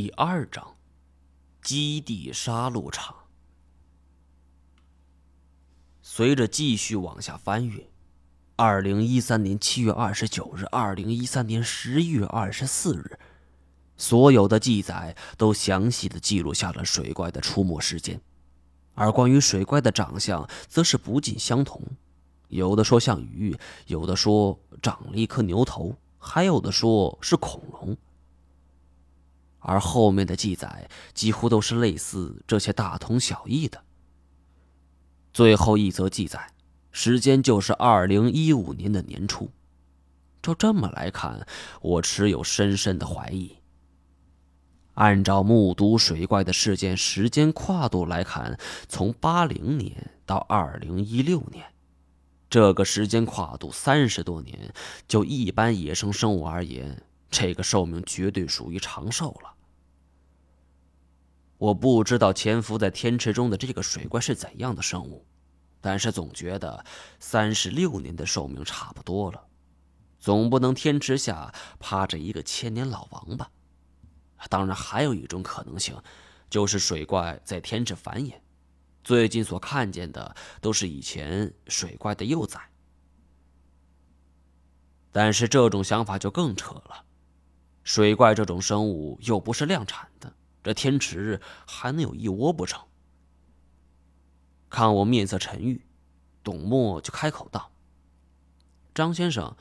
第二章，基地杀戮场。随着继续往下翻阅，二零一三年七月二十九日，二零一三年十一月二十四日，所有的记载都详细的记录下了水怪的出没时间，而关于水怪的长相，则是不尽相同。有的说像鱼，有的说长了一颗牛头，还有的说是恐龙。而后面的记载几乎都是类似这些大同小异的。最后一则记载，时间就是二零一五年的年初。照这么来看，我持有深深的怀疑。按照目睹水怪的事件时间跨度来看，从八零年到二零一六年。这个时间跨度三十多年，就一般野生生物而言，这个寿命绝对属于长寿了。我不知道潜伏在天池中的这个水怪是怎样的生物，但是总觉得三十六年的寿命差不多了，总不能天池下趴着一个千年老王吧？当然，还有一种可能性，就是水怪在天池繁衍。最近所看见的都是以前水怪的幼崽，但是这种想法就更扯了。水怪这种生物又不是量产的，这天池还能有一窝不成？看我面色沉郁，董墨就开口道：“张先生，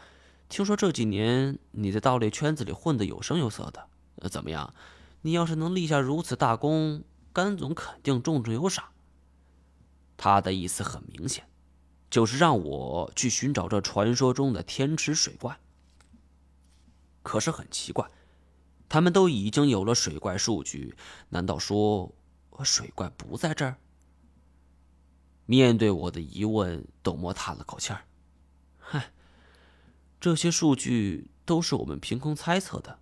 听说这几年你在盗猎圈子里混得有声有色的，怎么样？你要是能立下如此大功，甘总肯定重重有赏。”他的意思很明显，就是让我去寻找这传说中的天池水怪。可是很奇怪，他们都已经有了水怪数据，难道说水怪不在这儿？面对我的疑问，董墨叹了口气儿：“嗨，这些数据都是我们凭空猜测的，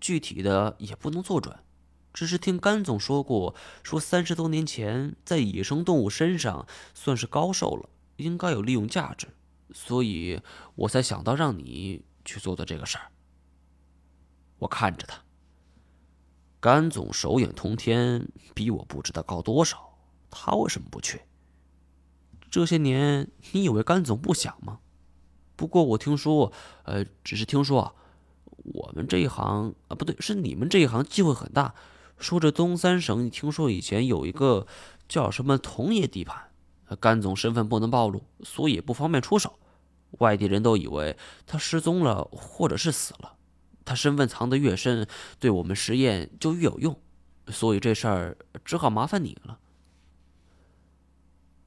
具体的也不能做准。”只是听甘总说过，说三十多年前在野生动物身上算是高寿了，应该有利用价值，所以我才想到让你去做的这个事儿。我看着他，甘总手眼通天，比我不知道高多少，他为什么不去？这些年你以为甘总不想吗？不过我听说，呃，只是听说啊，我们这一行啊，不对，是你们这一行机会很大。说这东三省，你听说以前有一个叫什么同业地盘，甘总身份不能暴露，所以不方便出手。外地人都以为他失踪了，或者是死了。他身份藏得越深，对我们实验就越有用。所以这事儿只好麻烦你了。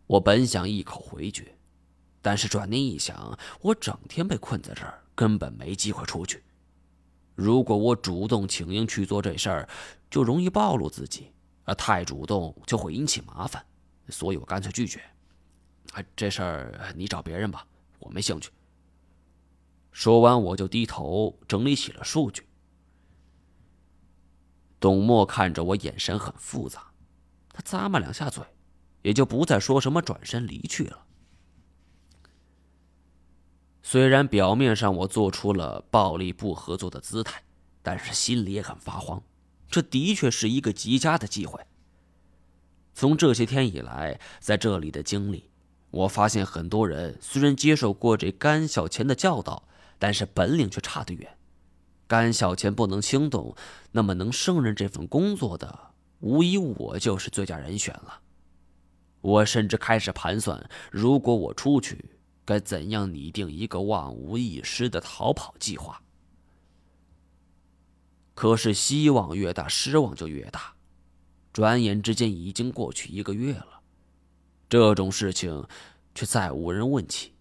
我本想一口回绝，但是转念一想，我整天被困在这儿，根本没机会出去。如果我主动请缨去做这事儿，就容易暴露自己；啊，太主动就会引起麻烦，所以我干脆拒绝。啊，这事儿你找别人吧，我没兴趣。说完，我就低头整理起了数据。董默看着我，眼神很复杂，他咂摸两下嘴，也就不再说什么，转身离去了。虽然表面上我做出了暴力不合作的姿态，但是心里也很发慌。这的确是一个极佳的机会。从这些天以来，在这里的经历，我发现很多人虽然接受过这甘小钱的教导，但是本领却差得远。甘小钱不能轻动，那么能胜任这份工作的，无疑我就是最佳人选了。我甚至开始盘算，如果我出去。该怎样拟定一个万无一失的逃跑计划？可是希望越大，失望就越大。转眼之间已经过去一个月了，这种事情却再无人问起。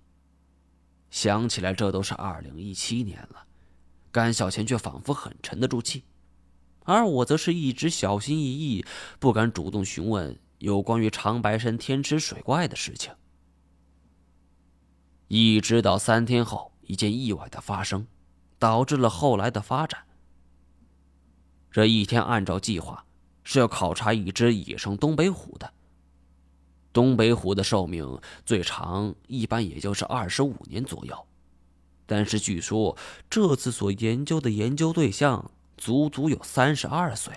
想起来，这都是二零一七年了，甘小钱却仿佛很沉得住气，而我则是一直小心翼翼，不敢主动询问有关于长白山天池水怪的事情。一直到三天后，一件意外的发生，导致了后来的发展。这一天，按照计划是要考察一只野生东北虎的。东北虎的寿命最长，一般也就是二十五年左右，但是据说这次所研究的研究对象足足有三十二岁，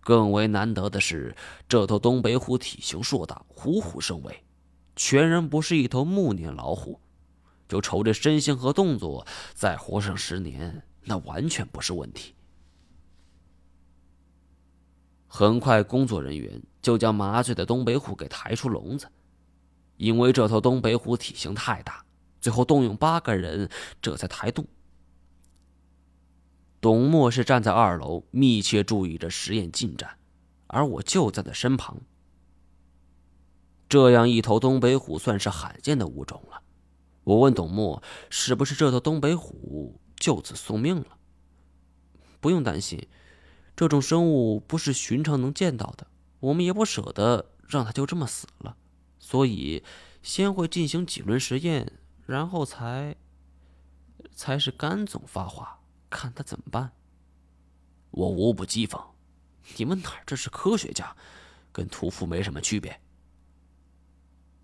更为难得的是，这头东北虎体型硕大，虎虎生威，全然不是一头暮年老虎。就瞅这身形和动作，再活上十年，那完全不是问题。很快，工作人员就将麻醉的东北虎给抬出笼子。因为这头东北虎体型太大，最后动用八个人，这才抬动。董默是站在二楼，密切注意着实验进展，而我就在他身旁。这样一头东北虎算是罕见的物种了。我问董默：“是不是这头东北虎就此送命了？”不用担心，这种生物不是寻常能见到的，我们也不舍得让他就这么死了。所以，先会进行几轮实验，然后才才是甘总发话，看他怎么办。我无不讥讽：“你们哪儿这是科学家，跟屠夫没什么区别。”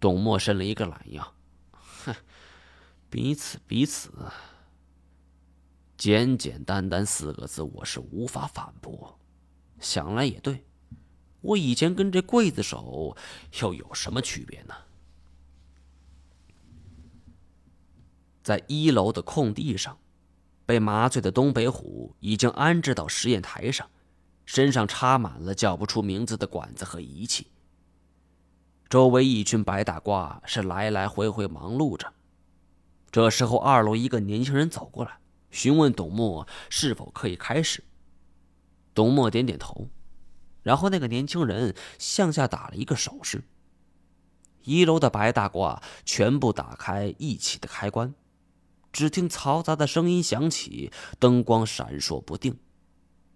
董默伸了一个懒腰：“哼，彼此彼此。”简简单单四个字，我是无法反驳。想来也对。我以前跟这刽子手又有什么区别呢？在一楼的空地上，被麻醉的东北虎已经安置到实验台上，身上插满了叫不出名字的管子和仪器。周围一群白大褂是来来回回忙碌着。这时候，二楼一个年轻人走过来，询问董默是否可以开始。董默点点头。然后，那个年轻人向下打了一个手势。一楼的白大褂全部打开一起的开关，只听嘈杂的声音响起，灯光闪烁不定。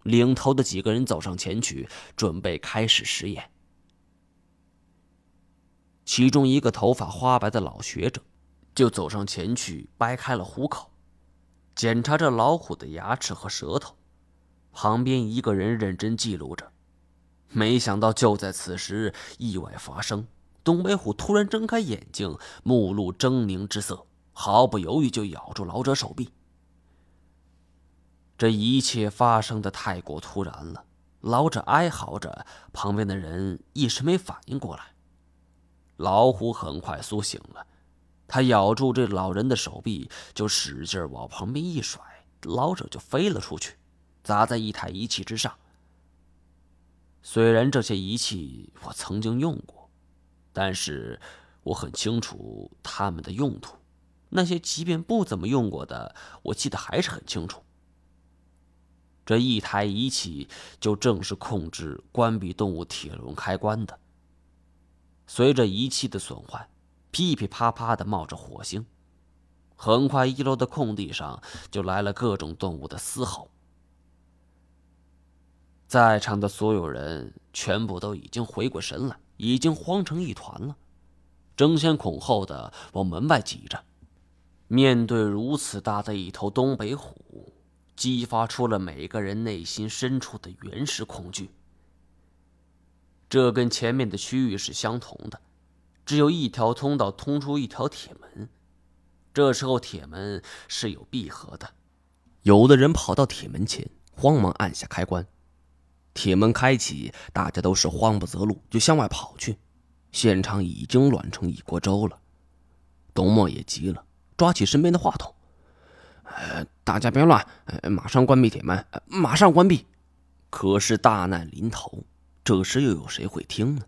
领头的几个人走上前去，准备开始实验。其中一个头发花白的老学者就走上前去，掰开了虎口，检查着老虎的牙齿和舌头。旁边一个人认真记录着。没想到，就在此时，意外发生。东北虎突然睁开眼睛，目露狰狞之色，毫不犹豫就咬住老者手臂。这一切发生的太过突然了，老者哀嚎着，旁边的人一时没反应过来。老虎很快苏醒了，他咬住这老人的手臂，就使劲往旁边一甩，老者就飞了出去，砸在一台仪器之上。虽然这些仪器我曾经用过，但是我很清楚它们的用途。那些即便不怎么用过的，我记得还是很清楚。这一台仪器就正是控制关闭动物铁笼开关的。随着仪器的损坏，噼噼啪啪的冒着火星，很快一楼的空地上就来了各种动物的嘶吼。在场的所有人全部都已经回过神来，已经慌成一团了，争先恐后的往门外挤着。面对如此大的一头东北虎，激发出了每个人内心深处的原始恐惧。这跟前面的区域是相同的，只有一条通道通出一条铁门。这时候铁门是有闭合的，有的人跑到铁门前，慌忙按下开关。铁门开启，大家都是慌不择路，就向外跑去。现场已经乱成一锅粥了。董默也急了，抓起身边的话筒：“呃，大家别乱，呃马上关闭铁门，马上关闭。”可是大难临头，这时又有谁会听呢？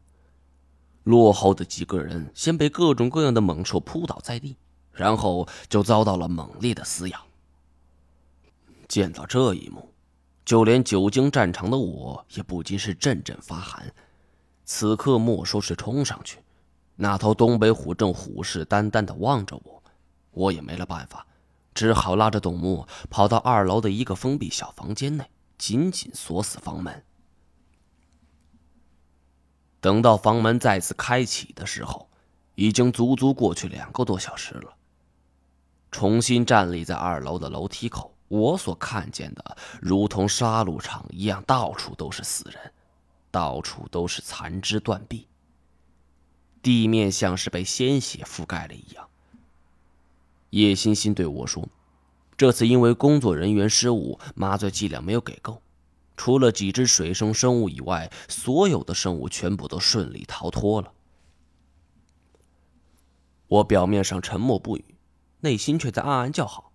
落后的几个人先被各种各样的猛兽扑倒在地，然后就遭到了猛烈的撕咬。见到这一幕。就连久经战场的我也不禁是阵阵发寒。此刻莫说是冲上去，那头东北虎正虎视眈眈地望着我，我也没了办法，只好拉着董木跑到二楼的一个封闭小房间内，紧紧锁死房门。等到房门再次开启的时候，已经足足过去两个多小时了。重新站立在二楼的楼梯口。我所看见的，如同杀戮场一样，到处都是死人，到处都是残肢断臂。地面像是被鲜血覆盖了一样。叶欣欣对我说：“这次因为工作人员失误，麻醉剂量没有给够，除了几只水生生物以外，所有的生物全部都顺利逃脱了。我表面上沉默不语，内心却在暗暗叫好。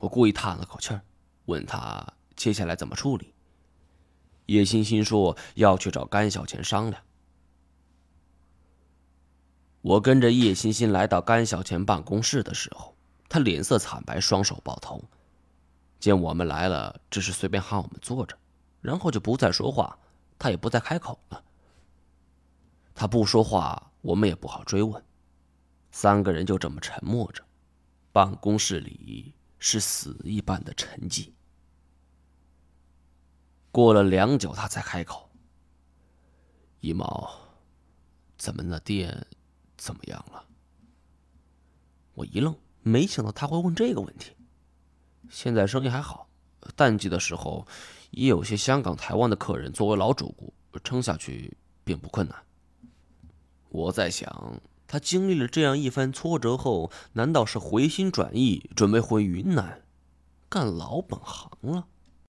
我故意叹了口气，问他接下来怎么处理。叶欣欣说要去找甘小钱商量。我跟着叶欣欣来到甘小钱办公室的时候，他脸色惨白，双手抱头。见我们来了，只是随便喊我们坐着，然后就不再说话，他也不再开口了。他不说话，我们也不好追问。三个人就这么沉默着，办公室里是死一般的沉寂。过了良久，他才开口：“一毛，咱们那店怎么样了？”我一愣，没想到他会问这个问题。现在生意还好，淡季的时候也有些香港、台湾的客人作为老主顾，撑下去并不困难。我在想。他经历了这样一番挫折后，难道是回心转意，准备回云南干老本行了？